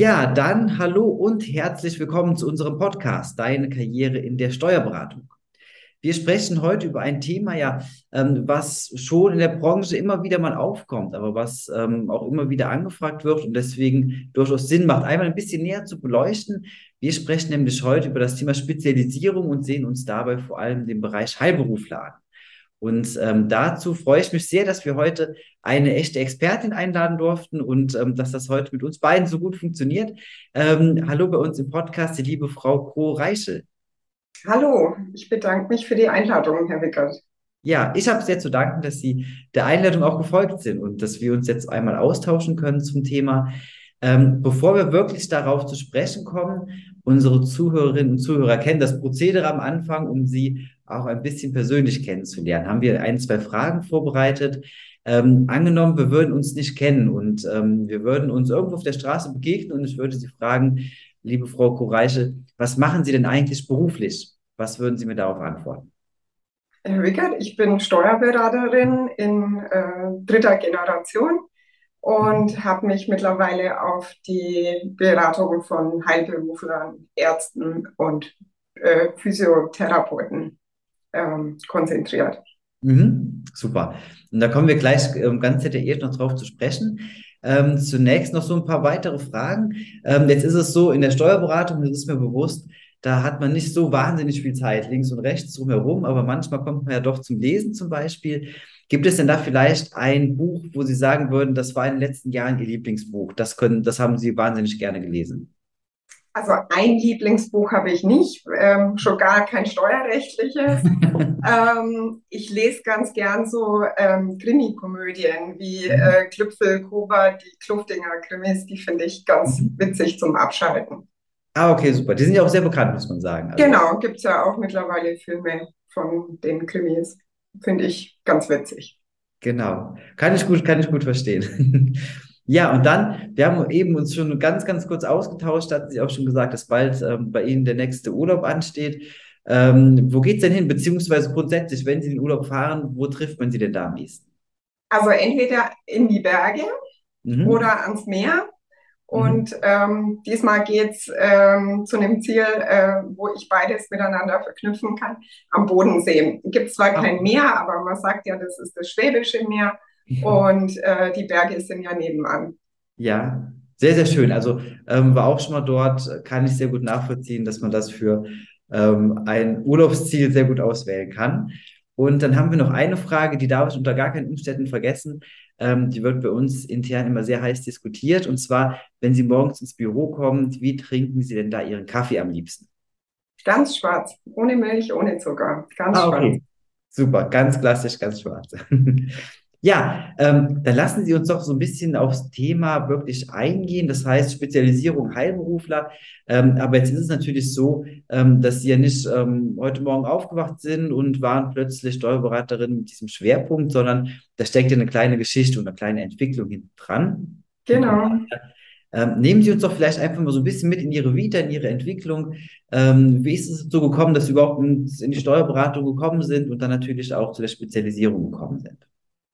Ja, dann hallo und herzlich willkommen zu unserem Podcast Deine Karriere in der Steuerberatung. Wir sprechen heute über ein Thema, ja, ähm, was schon in der Branche immer wieder mal aufkommt, aber was ähm, auch immer wieder angefragt wird und deswegen durchaus Sinn macht, einmal ein bisschen näher zu beleuchten. Wir sprechen nämlich heute über das Thema Spezialisierung und sehen uns dabei vor allem den Bereich Heilberufler an. Und ähm, dazu freue ich mich sehr, dass wir heute eine echte Expertin einladen durften und ähm, dass das heute mit uns beiden so gut funktioniert. Ähm, hallo bei uns im Podcast, die liebe Frau Kro-Reichel. Hallo, ich bedanke mich für die Einladung, Herr Wickert. Ja, ich habe sehr zu danken, dass Sie der Einladung auch gefolgt sind und dass wir uns jetzt einmal austauschen können zum Thema. Ähm, bevor wir wirklich darauf zu sprechen kommen, unsere Zuhörerinnen und Zuhörer kennen das Prozedere am Anfang, um Sie auch ein bisschen persönlich kennenzulernen. Haben wir ein, zwei Fragen vorbereitet. Ähm, angenommen, wir würden uns nicht kennen und ähm, wir würden uns irgendwo auf der Straße begegnen und ich würde Sie fragen, liebe Frau Koreiche, was machen Sie denn eigentlich beruflich? Was würden Sie mir darauf antworten? Herr Wickert, ich bin Steuerberaterin in äh, dritter Generation und mhm. habe mich mittlerweile auf die Beratung von Heilberuflern, Ärzten und äh, Physiotherapeuten ähm, konzentriert. Mhm, super. Und da kommen wir gleich ähm, ganz detailliert noch drauf zu sprechen. Ähm, zunächst noch so ein paar weitere Fragen. Ähm, jetzt ist es so, in der Steuerberatung, das ist mir bewusst, da hat man nicht so wahnsinnig viel Zeit links und rechts drumherum, aber manchmal kommt man ja doch zum Lesen zum Beispiel. Gibt es denn da vielleicht ein Buch, wo Sie sagen würden, das war in den letzten Jahren Ihr Lieblingsbuch? Das können, das haben Sie wahnsinnig gerne gelesen. Also ein Lieblingsbuch habe ich nicht, ähm, schon gar kein steuerrechtliches. ähm, ich lese ganz gern so ähm, Krimi-Komödien wie mhm. äh, Klüpfel, Koba, die Kluftinger Krimis, die finde ich ganz mhm. witzig zum Abschalten. Ah, okay, super. Die sind ja auch sehr bekannt, muss man sagen. Also, genau, gibt es ja auch mittlerweile Filme von den Krimis. Finde ich ganz witzig. Genau. Kann ich gut, kann ich gut verstehen. Ja, und dann, wir haben eben uns schon ganz, ganz kurz ausgetauscht, hatten Sie auch schon gesagt, dass bald ähm, bei Ihnen der nächste Urlaub ansteht. Ähm, wo es denn hin? Beziehungsweise grundsätzlich, wenn Sie in den Urlaub fahren, wo trifft man Sie denn da am ehesten? Also entweder in die Berge mhm. oder ans Meer. Und mhm. ähm, diesmal geht's ähm, zu einem Ziel, äh, wo ich beides miteinander verknüpfen kann, am Bodensee. Gibt zwar kein. Meer, aber man sagt ja, das ist das Schwäbische Meer. Und äh, die Berge sind ja nebenan. Ja, sehr, sehr schön. Also ähm, war auch schon mal dort, kann ich sehr gut nachvollziehen, dass man das für ähm, ein Urlaubsziel sehr gut auswählen kann. Und dann haben wir noch eine Frage, die darf ich unter gar keinen Umständen vergessen. Ähm, die wird bei uns intern immer sehr heiß diskutiert. Und zwar, wenn Sie morgens ins Büro kommen, wie trinken Sie denn da Ihren Kaffee am liebsten? Ganz schwarz, ohne Milch, ohne Zucker. Ganz ah, okay. schwarz. Super, ganz klassisch, ganz schwarz. Ja, ähm, dann lassen Sie uns doch so ein bisschen aufs Thema wirklich eingehen. Das heißt Spezialisierung Heilberufler. Ähm, aber jetzt ist es natürlich so, ähm, dass Sie ja nicht ähm, heute Morgen aufgewacht sind und waren plötzlich Steuerberaterin mit diesem Schwerpunkt, sondern da steckt ja eine kleine Geschichte und eine kleine Entwicklung hinten dran. Genau. Ähm, nehmen Sie uns doch vielleicht einfach mal so ein bisschen mit in Ihre Vita, in Ihre Entwicklung. Ähm, wie ist es so gekommen, dass Sie überhaupt in die Steuerberatung gekommen sind und dann natürlich auch zu der Spezialisierung gekommen sind?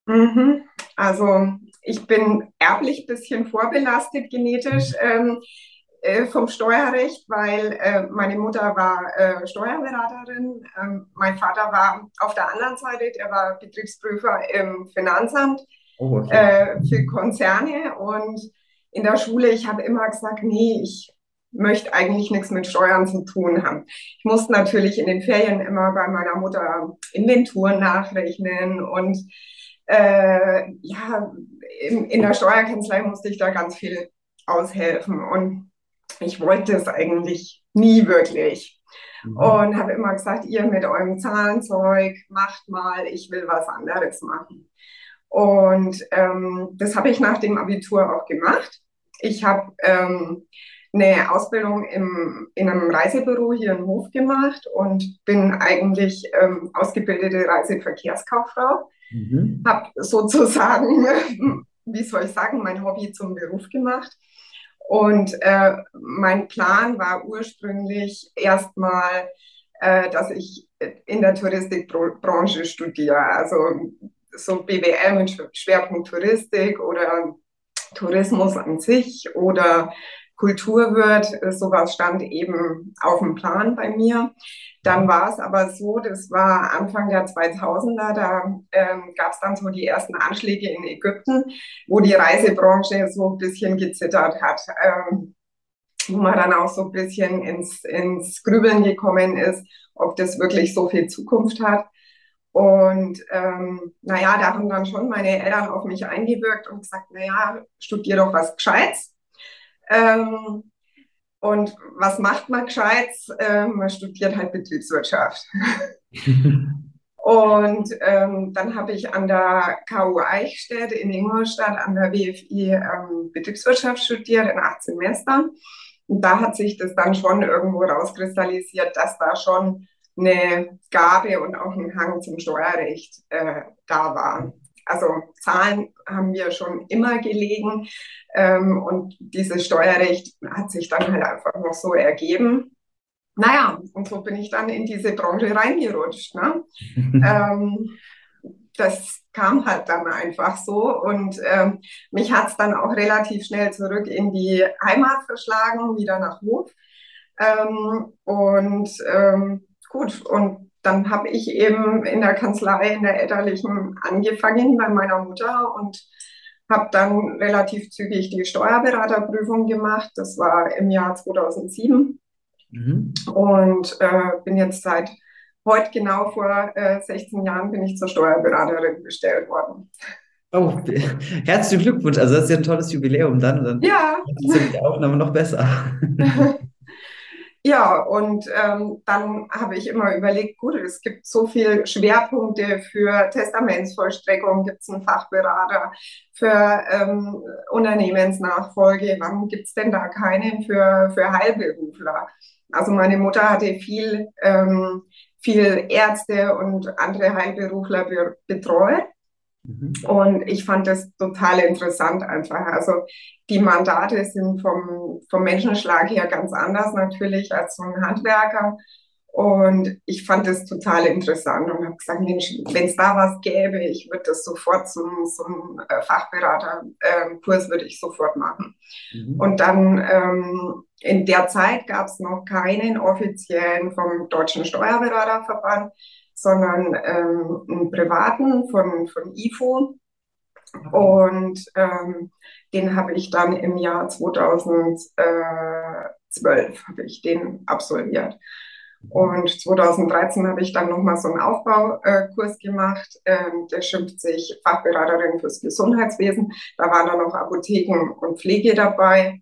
Mhm. Also ich bin erblich ein bisschen vorbelastet genetisch ähm, äh, vom Steuerrecht, weil äh, meine Mutter war äh, Steuerberaterin, ähm, mein Vater war auf der anderen Seite, der war Betriebsprüfer im Finanzamt oh, okay. Äh, für Konzerne und in der Schule, ich habe immer gesagt, nee, ich möchte eigentlich nichts mit Steuern zu tun haben. Ich musste natürlich in den Ferien immer bei meiner Mutter Inventuren nachrechnen und äh, ja, in, in der Steuerkanzlei musste ich da ganz viel aushelfen und ich wollte es eigentlich nie wirklich. Mhm. Und habe immer gesagt, ihr mit eurem Zahlenzeug macht mal, ich will was anderes machen. Und ähm, das habe ich nach dem Abitur auch gemacht. Ich habe ähm, eine Ausbildung im, in einem Reisebüro hier in Hof gemacht und bin eigentlich ähm, ausgebildete Reiseverkehrskauffrau. Mhm. Habe sozusagen, wie soll ich sagen, mein Hobby zum Beruf gemacht. Und äh, mein Plan war ursprünglich erstmal, äh, dass ich in der Touristikbranche studiere. Also so BWL mit Schwerpunkt Touristik oder Tourismus an sich oder Kultur wird. Sowas stand eben auf dem Plan bei mir. Dann war es aber so, das war Anfang der 2000er, da ähm, gab es dann so die ersten Anschläge in Ägypten, wo die Reisebranche so ein bisschen gezittert hat. Ähm, wo man dann auch so ein bisschen ins, ins Grübeln gekommen ist, ob das wirklich so viel Zukunft hat. Und ähm, naja, da haben dann schon meine Eltern auf mich eingewirkt und gesagt, naja, studier doch was Gescheites. Ähm, und was macht man Gescheites? Ähm, man studiert halt Betriebswirtschaft. und ähm, dann habe ich an der KU Eichstätt in Ingolstadt an der WFI ähm, Betriebswirtschaft studiert in acht Semestern. Und da hat sich das dann schon irgendwo rauskristallisiert, dass da schon eine Gabe und auch ein Hang zum Steuerrecht äh, da war. Also Zahlen haben wir schon immer gelegen ähm, und dieses Steuerrecht hat sich dann halt einfach noch so ergeben. Naja, und so bin ich dann in diese Branche reingerutscht. Ne? ähm, das kam halt dann einfach so und ähm, mich hat es dann auch relativ schnell zurück in die Heimat verschlagen, wieder nach Hof. Ähm, und ähm, gut, und dann habe ich eben in der Kanzlei, in der elterlichen angefangen bei meiner Mutter und habe dann relativ zügig die Steuerberaterprüfung gemacht. Das war im Jahr 2007 mhm. und äh, bin jetzt seit heute genau vor äh, 16 Jahren bin ich zur Steuerberaterin bestellt worden. Oh, herzlichen Glückwunsch. Also das ist ja ein tolles Jubiläum dann. dann ja. ist die Aufnahme noch besser. Ja, und ähm, dann habe ich immer überlegt, gut, es gibt so viele Schwerpunkte für Testamentsvollstreckung, gibt es einen Fachberater für ähm, Unternehmensnachfolge, warum gibt es denn da keinen für, für Heilberufler? Also meine Mutter hatte viel, ähm, viel Ärzte und andere Heilberufler be betreut. Mhm. Und ich fand das total interessant einfach. Also die Mandate sind vom, vom Menschenschlag her ganz anders natürlich als so ein Handwerker. Und ich fand das total interessant und habe gesagt, Mensch, wenn es da was gäbe, ich würde das sofort zum, zum äh, Fachberaterkurs ähm, würde ich sofort machen. Mhm. Und dann ähm, in der Zeit gab es noch keinen offiziellen vom Deutschen Steuerberaterverband sondern ähm, einen privaten von, von IFO. Und ähm, den habe ich dann im Jahr 2012 habe ich den absolviert. Und 2013 habe ich dann nochmal so einen Aufbaukurs gemacht. Ähm, der schimpft sich Fachberaterin fürs Gesundheitswesen. Da waren dann noch Apotheken und Pflege dabei.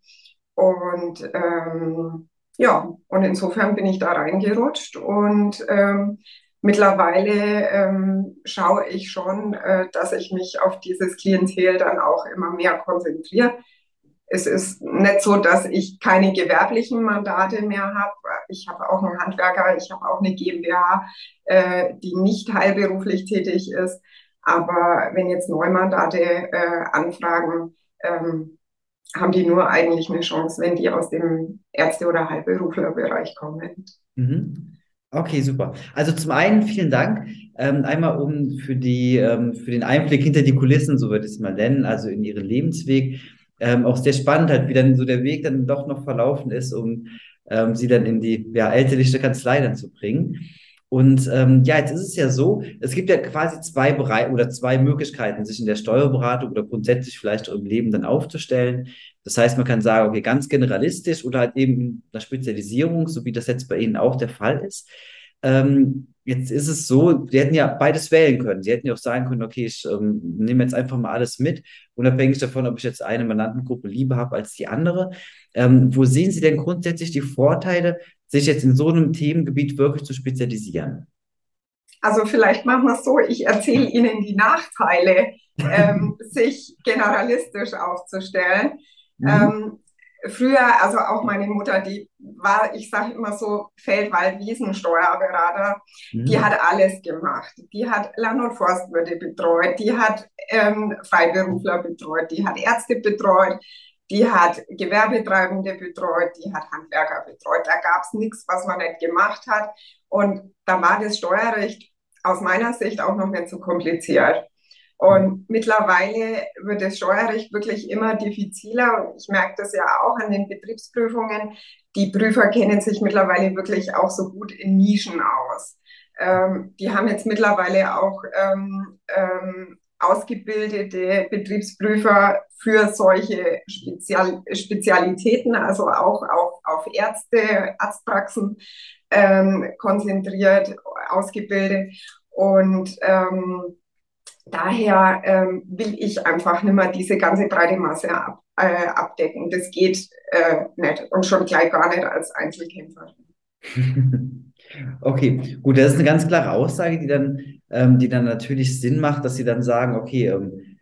Und ähm, ja, und insofern bin ich da reingerutscht und ähm, mittlerweile ähm, schaue ich schon, äh, dass ich mich auf dieses Klientel dann auch immer mehr konzentriere. Es ist nicht so, dass ich keine gewerblichen Mandate mehr habe. Ich habe auch einen Handwerker, ich habe auch eine GmbH, äh, die nicht heilberuflich tätig ist. Aber wenn jetzt Neumandate äh, anfragen, ähm, haben die nur eigentlich eine Chance, wenn die aus dem Ärzte- oder Heilberuflerbereich kommen. Mhm. Okay, super. Also zum einen vielen Dank. Ähm, einmal um für die, ähm, für den Einblick hinter die Kulissen, so würde ich es mal nennen, also in Ihren Lebensweg. Ähm, auch sehr spannend halt, wie dann so der Weg dann doch noch verlaufen ist, um ähm, Sie dann in die ja, elterliche Kanzlei dann zu bringen. Und ähm, ja, jetzt ist es ja so, es gibt ja quasi zwei Bereiche oder zwei Möglichkeiten, sich in der Steuerberatung oder grundsätzlich vielleicht auch im Leben dann aufzustellen. Das heißt, man kann sagen, okay, ganz generalistisch oder halt eben eine Spezialisierung, so wie das jetzt bei Ihnen auch der Fall ist. Ähm, jetzt ist es so, Sie hätten ja beides wählen können. Sie hätten ja auch sagen können, okay, ich ähm, nehme jetzt einfach mal alles mit, unabhängig davon, ob ich jetzt eine Mandantengruppe lieber habe als die andere. Ähm, wo sehen Sie denn grundsätzlich die Vorteile, sich jetzt in so einem Themengebiet wirklich zu spezialisieren? Also vielleicht machen wir es so, ich erzähle Ihnen die Nachteile, ähm, sich generalistisch aufzustellen. Mhm. Ähm, früher, also auch meine Mutter, die war, ich sage immer so, Feldwald, Wiesensteuerberater, mhm. die hat alles gemacht. Die hat Land- und Forstwirte betreut, die hat ähm, Freiberufler betreut, die hat Ärzte betreut, die hat Gewerbetreibende betreut, die hat Handwerker betreut. Da gab es nichts, was man nicht gemacht hat. Und da war das Steuerrecht aus meiner Sicht auch noch nicht so kompliziert. Und mittlerweile wird das Steuerrecht wirklich immer diffiziler. Und ich merke das ja auch an den Betriebsprüfungen. Die Prüfer kennen sich mittlerweile wirklich auch so gut in Nischen aus. Ähm, die haben jetzt mittlerweile auch ähm, ähm, ausgebildete Betriebsprüfer für solche Spezial Spezialitäten, also auch auf, auf Ärzte, Arztpraxen ähm, konzentriert, ausgebildet. Und ähm, daher ähm, will ich einfach nicht mehr diese ganze breite Masse ab, äh, abdecken. Das geht äh, nicht und schon gleich gar nicht als Einzelkämpfer. Okay, gut, das ist eine ganz klare Aussage, die dann, ähm, die dann natürlich Sinn macht, dass sie dann sagen, okay, ähm,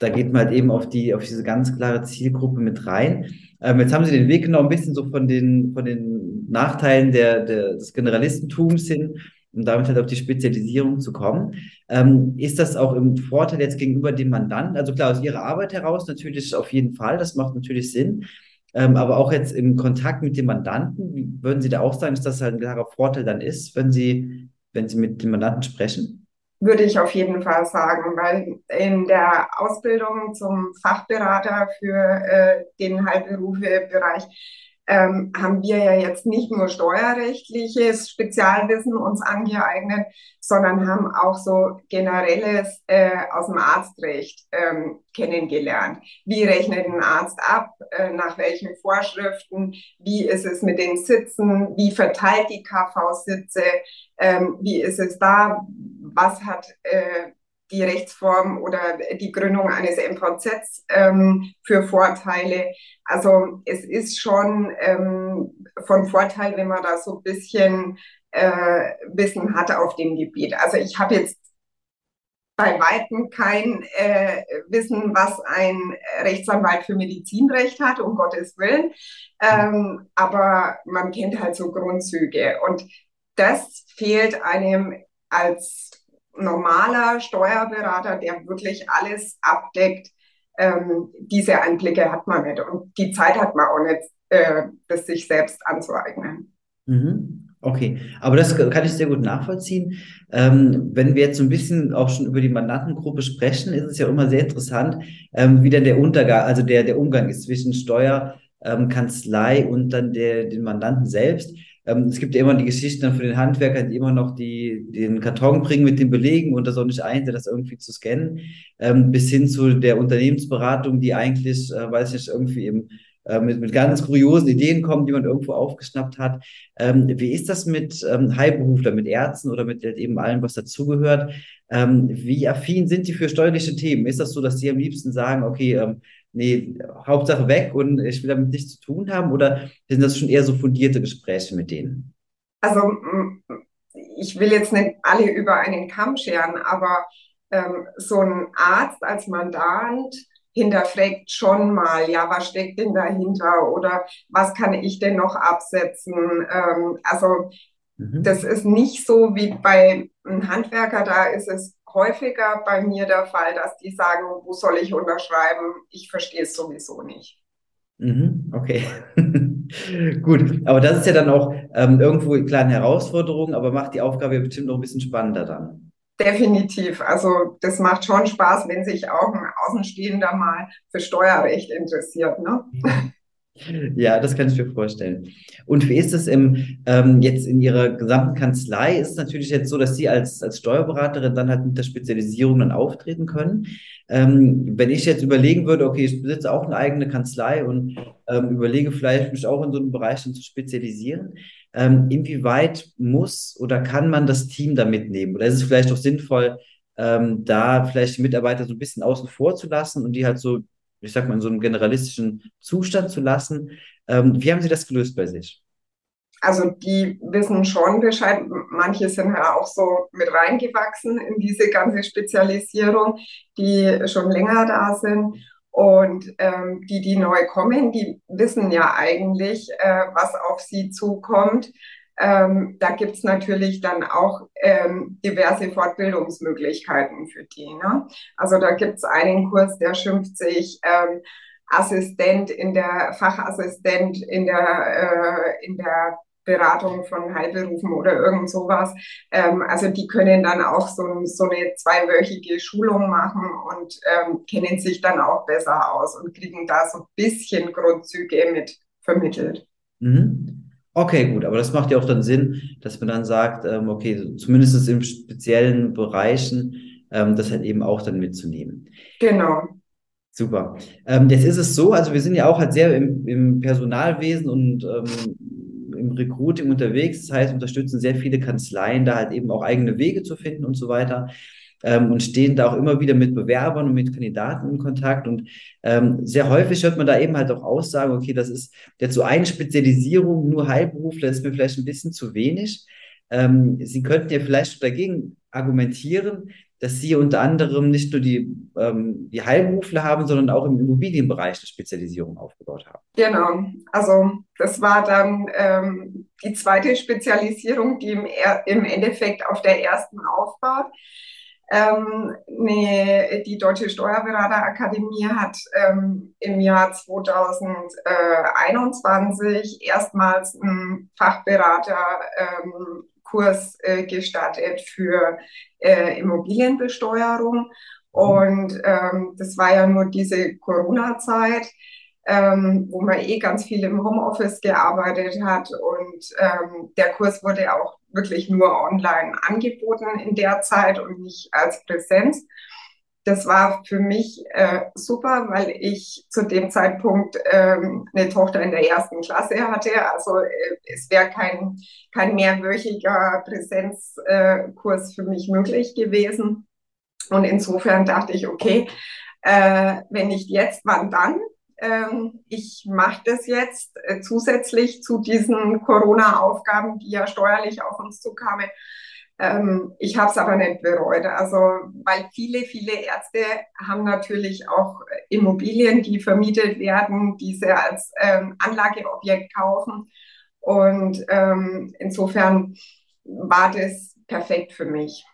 da geht man halt eben auf die, auf diese ganz klare Zielgruppe mit rein. Ähm, jetzt haben Sie den Weg genommen, ein bisschen so von den, von den Nachteilen der, der, des Generalistentums hin, um damit halt auf die Spezialisierung zu kommen. Ähm, ist das auch im Vorteil jetzt gegenüber dem Mandanten? Also klar, aus Ihrer Arbeit heraus natürlich auf jeden Fall, das macht natürlich Sinn. Ähm, aber auch jetzt im Kontakt mit dem Mandanten, würden Sie da auch sagen, dass das halt ein klarer Vorteil dann ist, wenn Sie, wenn Sie mit dem Mandanten sprechen? Würde ich auf jeden Fall sagen, weil in der Ausbildung zum Fachberater für äh, den Heilberufebereich ähm, haben wir ja jetzt nicht nur steuerrechtliches Spezialwissen uns angeeignet, sondern haben auch so generelles äh, aus dem Arztrecht ähm, kennengelernt. Wie rechnet ein Arzt ab? Äh, nach welchen Vorschriften? Wie ist es mit den Sitzen? Wie verteilt die KV-Sitze? Ähm, wie ist es da? Was hat äh, die Rechtsform oder die Gründung eines MVZs ähm, für Vorteile. Also es ist schon ähm, von Vorteil, wenn man da so ein bisschen äh, Wissen hat auf dem Gebiet. Also ich habe jetzt bei Weitem kein äh, Wissen, was ein Rechtsanwalt für Medizinrecht hat, um Gottes Willen. Ähm, aber man kennt halt so Grundzüge. Und das fehlt einem als normaler Steuerberater, der wirklich alles abdeckt, ähm, diese Einblicke hat man nicht. Und die Zeit hat man auch nicht, äh, das sich selbst anzueignen. Mhm. Okay, aber das kann ich sehr gut nachvollziehen. Ähm, wenn wir jetzt so ein bisschen auch schon über die Mandantengruppe sprechen, ist es ja immer sehr interessant, ähm, wie dann der Untergang, also der, der Umgang ist zwischen Steuerkanzlei ähm, und dann der, den Mandanten selbst. Ähm, es gibt ja immer die Geschichten dann von den Handwerkern, die immer noch die, den Karton bringen mit den Belegen und das auch nicht einsehen, das irgendwie zu scannen, ähm, bis hin zu der Unternehmensberatung, die eigentlich, äh, weiß ich nicht, irgendwie eben äh, mit, mit ganz kuriosen Ideen kommen, die man irgendwo aufgeschnappt hat. Ähm, wie ist das mit ähm, Heilberuflern, mit Ärzten oder mit eben allem, was dazugehört? Ähm, wie affin sind die für steuerliche Themen? Ist das so, dass die am liebsten sagen, okay, ähm, nee, Hauptsache weg und ich will damit nichts zu tun haben? Oder sind das schon eher so fundierte Gespräche mit denen? Also ich will jetzt nicht alle über einen Kamm scheren, aber ähm, so ein Arzt als Mandant hinterfragt schon mal, ja, was steckt denn dahinter oder was kann ich denn noch absetzen? Ähm, also mhm. das ist nicht so wie bei einem Handwerker, da ist es häufiger bei mir der Fall, dass die sagen, wo soll ich unterschreiben? Ich verstehe es sowieso nicht. Mhm, okay, gut. Aber das ist ja dann auch ähm, irgendwo eine kleine Herausforderung, aber macht die Aufgabe bestimmt noch ein bisschen spannender dann. Definitiv. Also das macht schon Spaß, wenn sich auch ein Außenstehender mal für Steuerrecht interessiert. Ne? Ja, das kann ich mir vorstellen. Und wie ist es im, ähm, jetzt in Ihrer gesamten Kanzlei? Ist es natürlich jetzt so, dass Sie als, als Steuerberaterin dann halt mit der Spezialisierung dann auftreten können. Ähm, wenn ich jetzt überlegen würde, okay, ich besitze auch eine eigene Kanzlei und ähm, überlege vielleicht, mich auch in so einem Bereich dann zu spezialisieren, ähm, inwieweit muss oder kann man das Team da mitnehmen? Oder ist es vielleicht auch sinnvoll, ähm, da vielleicht die Mitarbeiter so ein bisschen außen vor zu lassen und die halt so ich sag mal, in so einem generalistischen Zustand zu lassen. Ähm, wie haben Sie das gelöst bei sich? Also die wissen schon Bescheid. Manche sind ja auch so mit reingewachsen in diese ganze Spezialisierung, die schon länger da sind. Und ähm, die, die neu kommen, die wissen ja eigentlich, äh, was auf sie zukommt. Ähm, da gibt es natürlich dann auch ähm, diverse Fortbildungsmöglichkeiten für die. Ne? Also da gibt es einen Kurs, der schimpft sich ähm, Assistent in der Fachassistent in der, äh, in der Beratung von Heilberufen oder irgend sowas. Ähm, also die können dann auch so, so eine zweiwöchige Schulung machen und ähm, kennen sich dann auch besser aus und kriegen da so ein bisschen Grundzüge mit vermittelt. Mhm. Okay, gut, aber das macht ja auch dann Sinn, dass man dann sagt, ähm, okay, zumindest in speziellen Bereichen, ähm, das halt eben auch dann mitzunehmen. Genau. Super. Ähm, jetzt ist es so, also wir sind ja auch halt sehr im, im Personalwesen und ähm, im Recruiting unterwegs. Das heißt, unterstützen sehr viele Kanzleien, da halt eben auch eigene Wege zu finden und so weiter. Ähm, und stehen da auch immer wieder mit Bewerbern und mit Kandidaten in Kontakt. Und ähm, sehr häufig hört man da eben halt auch Aussagen, okay, das ist jetzt so eine Spezialisierung, nur Heilberufler ist mir vielleicht ein bisschen zu wenig. Ähm, Sie könnten ja vielleicht dagegen argumentieren, dass Sie unter anderem nicht nur die, ähm, die Heilberufler haben, sondern auch im Immobilienbereich eine Spezialisierung aufgebaut haben. Genau, also das war dann ähm, die zweite Spezialisierung, die im, im Endeffekt auf der ersten aufbaut. Ähm, nee, die Deutsche Steuerberaterakademie hat ähm, im Jahr 2021 erstmals einen Fachberater ähm, äh, gestartet für äh, Immobilienbesteuerung. Und ähm, das war ja nur diese Corona-Zeit, ähm, wo man eh ganz viel im Homeoffice gearbeitet hat. Und ähm, der Kurs wurde auch wirklich nur online angeboten in der Zeit und nicht als Präsenz das war für mich äh, super, weil ich zu dem Zeitpunkt ähm, eine Tochter in der ersten Klasse hatte. Also äh, es wäre kein, kein mehrwöchiger Präsenzkurs äh, für mich möglich gewesen. Und insofern dachte ich, okay, äh, wenn nicht jetzt, wann dann? Ähm, ich mache das jetzt äh, zusätzlich zu diesen Corona-Aufgaben, die ja steuerlich auf uns zukamen ähm, ich habe es aber nicht bereut. Also, weil viele, viele Ärzte haben natürlich auch Immobilien, die vermietet werden, die sie als ähm, Anlageobjekt kaufen. Und ähm, insofern war das perfekt für mich.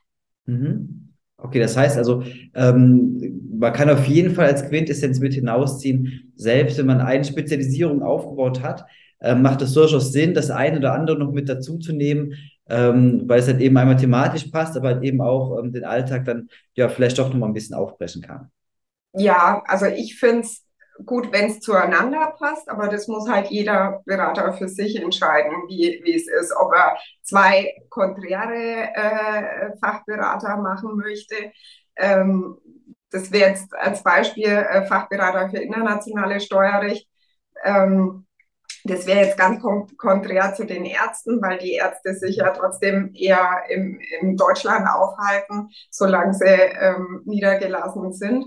Mhm. Okay, das heißt also, ähm, man kann auf jeden Fall als Quintessenz mit hinausziehen, selbst wenn man eine Spezialisierung aufgebaut hat, äh, macht es durchaus Sinn, das eine oder andere noch mit dazu zu nehmen, ähm, weil es halt eben einmal thematisch passt, aber halt eben auch ähm, den Alltag dann ja vielleicht doch noch mal ein bisschen aufbrechen kann. Ja, also ich finde es gut, wenn es zueinander passt, aber das muss halt jeder Berater für sich entscheiden, wie, es ist, ob er zwei konträre äh, Fachberater machen möchte. Ähm, das wäre jetzt als Beispiel äh, Fachberater für internationales Steuerrecht. Ähm, das wäre jetzt ganz konträr zu den Ärzten, weil die Ärzte sich ja trotzdem eher im, in Deutschland aufhalten, solange sie ähm, niedergelassen sind.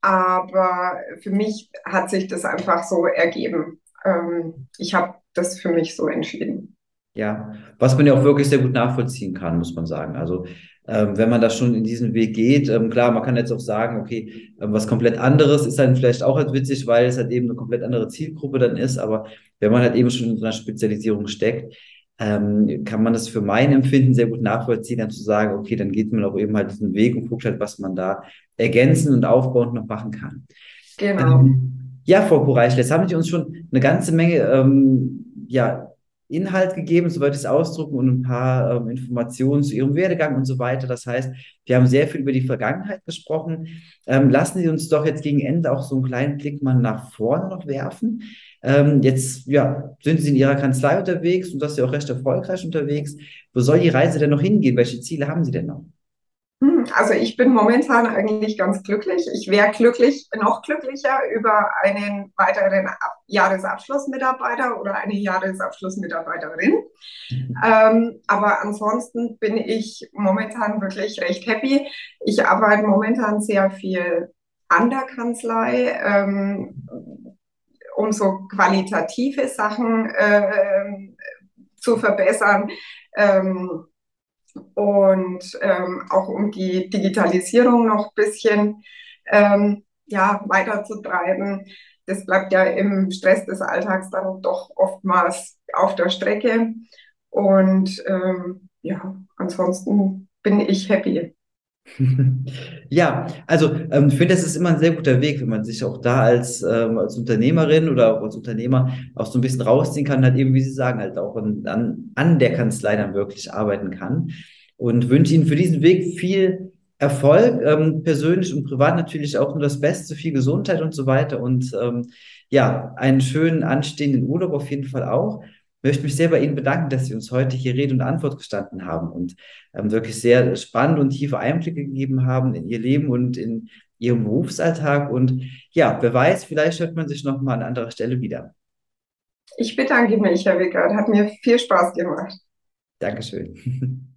Aber für mich hat sich das einfach so ergeben. Ähm, ich habe das für mich so entschieden. Ja, was man ja auch wirklich sehr gut nachvollziehen kann, muss man sagen. Also ähm, wenn man da schon in diesen Weg geht, ähm, klar, man kann jetzt auch sagen, okay, ähm, was komplett anderes ist dann vielleicht auch halt witzig, weil es halt eben eine komplett andere Zielgruppe dann ist, aber wenn man halt eben schon in so einer Spezialisierung steckt, ähm, kann man das für mein Empfinden sehr gut nachvollziehen, dann zu sagen, okay, dann geht man auch eben halt diesen Weg und guckt halt, was man da ergänzen und aufbauend noch machen kann. Genau. Ähm, ja, Frau Kureichel, jetzt haben Sie uns schon eine ganze Menge ähm, ja, Inhalt gegeben, soweit ich es ausdrücken, und ein paar ähm, Informationen zu Ihrem Werdegang und so weiter. Das heißt, wir haben sehr viel über die Vergangenheit gesprochen. Ähm, lassen Sie uns doch jetzt gegen Ende auch so einen kleinen Blick mal nach vorne noch werfen. Ähm, jetzt ja, sind Sie in Ihrer Kanzlei unterwegs und das ist ja auch recht erfolgreich unterwegs. Wo soll die Reise denn noch hingehen? Welche Ziele haben Sie denn noch? Also ich bin momentan eigentlich ganz glücklich. Ich wäre glücklich, noch glücklicher über einen weiteren Jahresabschlussmitarbeiter oder eine Jahresabschlussmitarbeiterin. Mhm. Ähm, aber ansonsten bin ich momentan wirklich recht happy. Ich arbeite momentan sehr viel an der Kanzlei, ähm, um so qualitative Sachen äh, zu verbessern. Ähm, und ähm, auch um die Digitalisierung noch ein bisschen ähm, ja, weiterzutreiben. Das bleibt ja im Stress des Alltags dann doch oftmals auf der Strecke. Und ähm, ja, ansonsten bin ich happy. Ja, also ähm, ich finde, das ist immer ein sehr guter Weg, wenn man sich auch da als, ähm, als Unternehmerin oder auch als Unternehmer auch so ein bisschen rausziehen kann, halt eben, wie Sie sagen, halt auch an, an, an der Kanzlei dann wirklich arbeiten kann. Und wünsche Ihnen für diesen Weg viel Erfolg, ähm, persönlich und privat natürlich auch nur das Beste, viel Gesundheit und so weiter. Und ähm, ja, einen schönen anstehenden Urlaub auf jeden Fall auch möchte mich sehr bei Ihnen bedanken, dass Sie uns heute hier Rede und Antwort gestanden haben und ähm, wirklich sehr spannende und tiefe Einblicke gegeben haben in Ihr Leben und in Ihrem Berufsalltag. Und ja, wer weiß, vielleicht hört man sich noch mal an anderer Stelle wieder. Ich bedanke mich, Herr Wickert. Hat mir viel Spaß gemacht. Dankeschön.